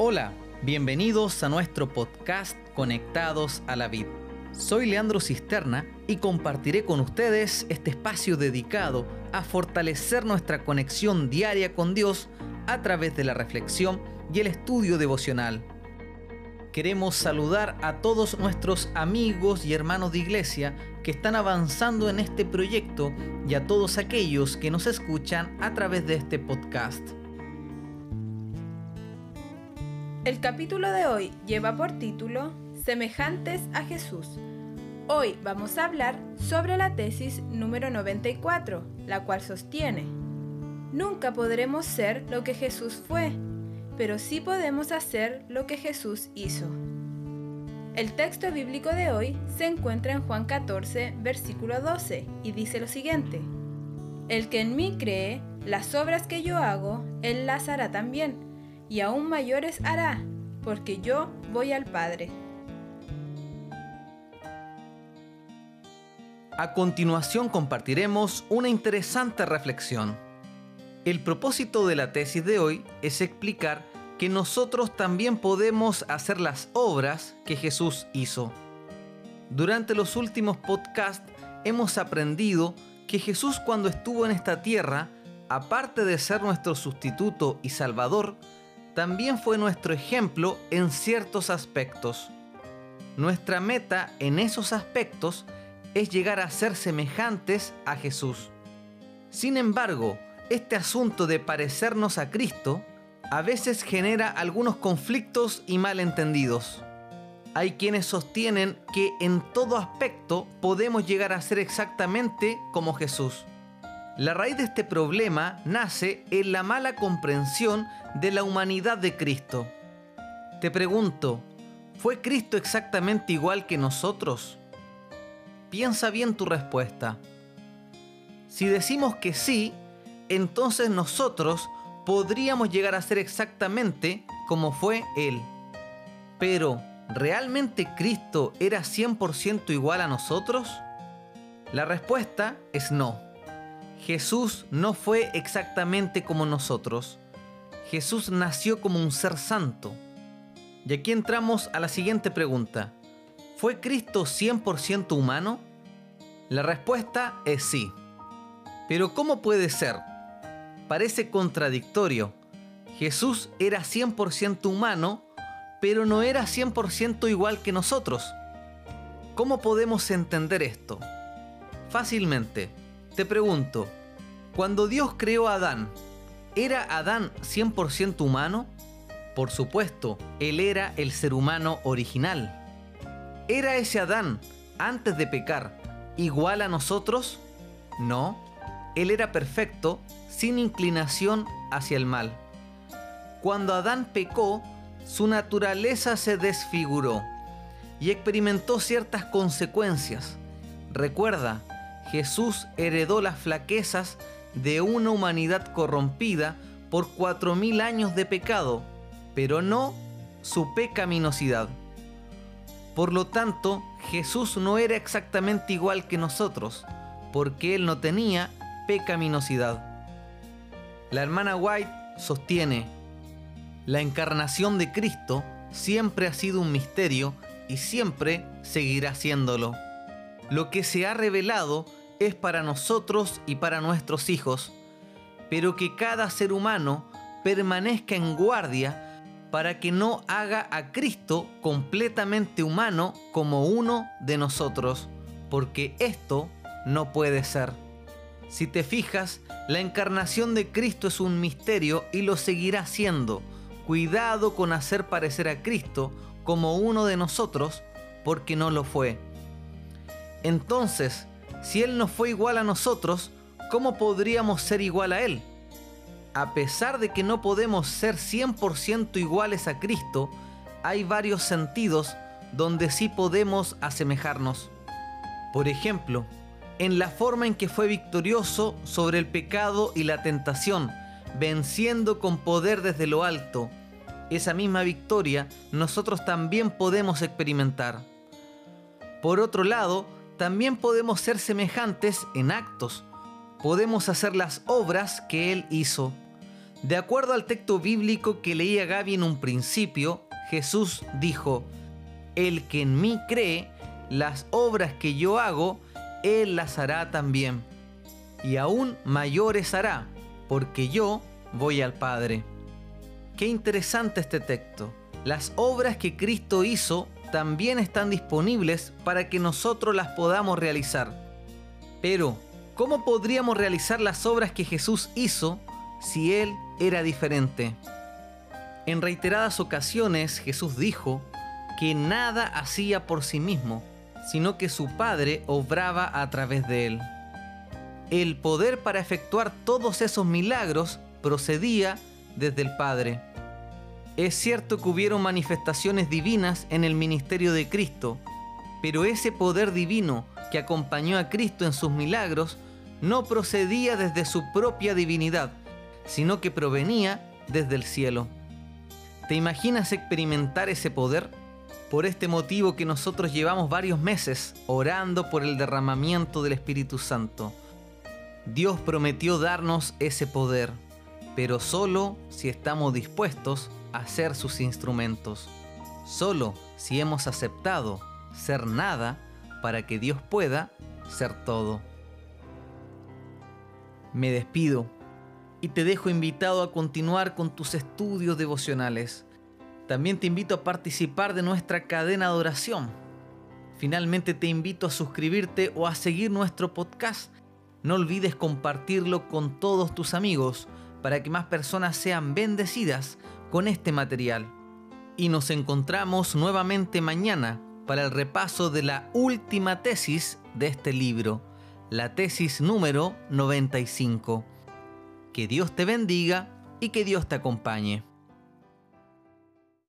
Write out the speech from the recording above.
Hola, bienvenidos a nuestro podcast Conectados a la Vid. Soy Leandro Cisterna y compartiré con ustedes este espacio dedicado a fortalecer nuestra conexión diaria con Dios a través de la reflexión y el estudio devocional. Queremos saludar a todos nuestros amigos y hermanos de iglesia que están avanzando en este proyecto y a todos aquellos que nos escuchan a través de este podcast. El capítulo de hoy lleva por título Semejantes a Jesús. Hoy vamos a hablar sobre la tesis número 94, la cual sostiene, Nunca podremos ser lo que Jesús fue, pero sí podemos hacer lo que Jesús hizo. El texto bíblico de hoy se encuentra en Juan 14, versículo 12, y dice lo siguiente, El que en mí cree, las obras que yo hago, él las hará también y aún mayores hará, porque yo voy al Padre. A continuación compartiremos una interesante reflexión. El propósito de la tesis de hoy es explicar que nosotros también podemos hacer las obras que Jesús hizo. Durante los últimos podcasts hemos aprendido que Jesús cuando estuvo en esta tierra, aparte de ser nuestro sustituto y salvador, también fue nuestro ejemplo en ciertos aspectos. Nuestra meta en esos aspectos es llegar a ser semejantes a Jesús. Sin embargo, este asunto de parecernos a Cristo a veces genera algunos conflictos y malentendidos. Hay quienes sostienen que en todo aspecto podemos llegar a ser exactamente como Jesús. La raíz de este problema nace en la mala comprensión de la humanidad de Cristo. Te pregunto, ¿fue Cristo exactamente igual que nosotros? Piensa bien tu respuesta. Si decimos que sí, entonces nosotros podríamos llegar a ser exactamente como fue Él. Pero, ¿realmente Cristo era 100% igual a nosotros? La respuesta es no. Jesús no fue exactamente como nosotros. Jesús nació como un ser santo. Y aquí entramos a la siguiente pregunta. ¿Fue Cristo 100% humano? La respuesta es sí. Pero ¿cómo puede ser? Parece contradictorio. Jesús era 100% humano, pero no era 100% igual que nosotros. ¿Cómo podemos entender esto? Fácilmente. Te pregunto, cuando Dios creó a Adán, ¿era Adán 100% humano? Por supuesto, él era el ser humano original. ¿Era ese Adán, antes de pecar, igual a nosotros? No, él era perfecto, sin inclinación hacia el mal. Cuando Adán pecó, su naturaleza se desfiguró y experimentó ciertas consecuencias. Recuerda, Jesús heredó las flaquezas de una humanidad corrompida por cuatro mil años de pecado, pero no su pecaminosidad. Por lo tanto, Jesús no era exactamente igual que nosotros, porque Él no tenía pecaminosidad. La hermana White sostiene, la encarnación de Cristo siempre ha sido un misterio y siempre seguirá siéndolo. Lo que se ha revelado es para nosotros y para nuestros hijos, pero que cada ser humano permanezca en guardia para que no haga a Cristo completamente humano como uno de nosotros, porque esto no puede ser. Si te fijas, la encarnación de Cristo es un misterio y lo seguirá siendo. Cuidado con hacer parecer a Cristo como uno de nosotros, porque no lo fue. Entonces, si Él no fue igual a nosotros, ¿cómo podríamos ser igual a Él? A pesar de que no podemos ser 100% iguales a Cristo, hay varios sentidos donde sí podemos asemejarnos. Por ejemplo, en la forma en que fue victorioso sobre el pecado y la tentación, venciendo con poder desde lo alto. Esa misma victoria nosotros también podemos experimentar. Por otro lado, también podemos ser semejantes en actos. Podemos hacer las obras que Él hizo. De acuerdo al texto bíblico que leía Gaby en un principio, Jesús dijo, El que en mí cree, las obras que yo hago, él las hará también. Y aún mayores hará, porque yo voy al Padre. Qué interesante este texto. Las obras que Cristo hizo también están disponibles para que nosotros las podamos realizar. Pero, ¿cómo podríamos realizar las obras que Jesús hizo si Él era diferente? En reiteradas ocasiones Jesús dijo que nada hacía por sí mismo, sino que su Padre obraba a través de él. El poder para efectuar todos esos milagros procedía desde el Padre. Es cierto que hubieron manifestaciones divinas en el ministerio de Cristo, pero ese poder divino que acompañó a Cristo en sus milagros no procedía desde su propia divinidad, sino que provenía desde el cielo. ¿Te imaginas experimentar ese poder? Por este motivo que nosotros llevamos varios meses orando por el derramamiento del Espíritu Santo. Dios prometió darnos ese poder, pero solo si estamos dispuestos a ser sus instrumentos. Solo si hemos aceptado ser nada para que Dios pueda ser todo. Me despido y te dejo invitado a continuar con tus estudios devocionales también te invito a participar de nuestra cadena de oración. Finalmente te invito a suscribirte o a seguir nuestro podcast. No olvides compartirlo con todos tus amigos para que más personas sean bendecidas con este material. Y nos encontramos nuevamente mañana para el repaso de la última tesis de este libro, la tesis número 95. Que Dios te bendiga y que Dios te acompañe.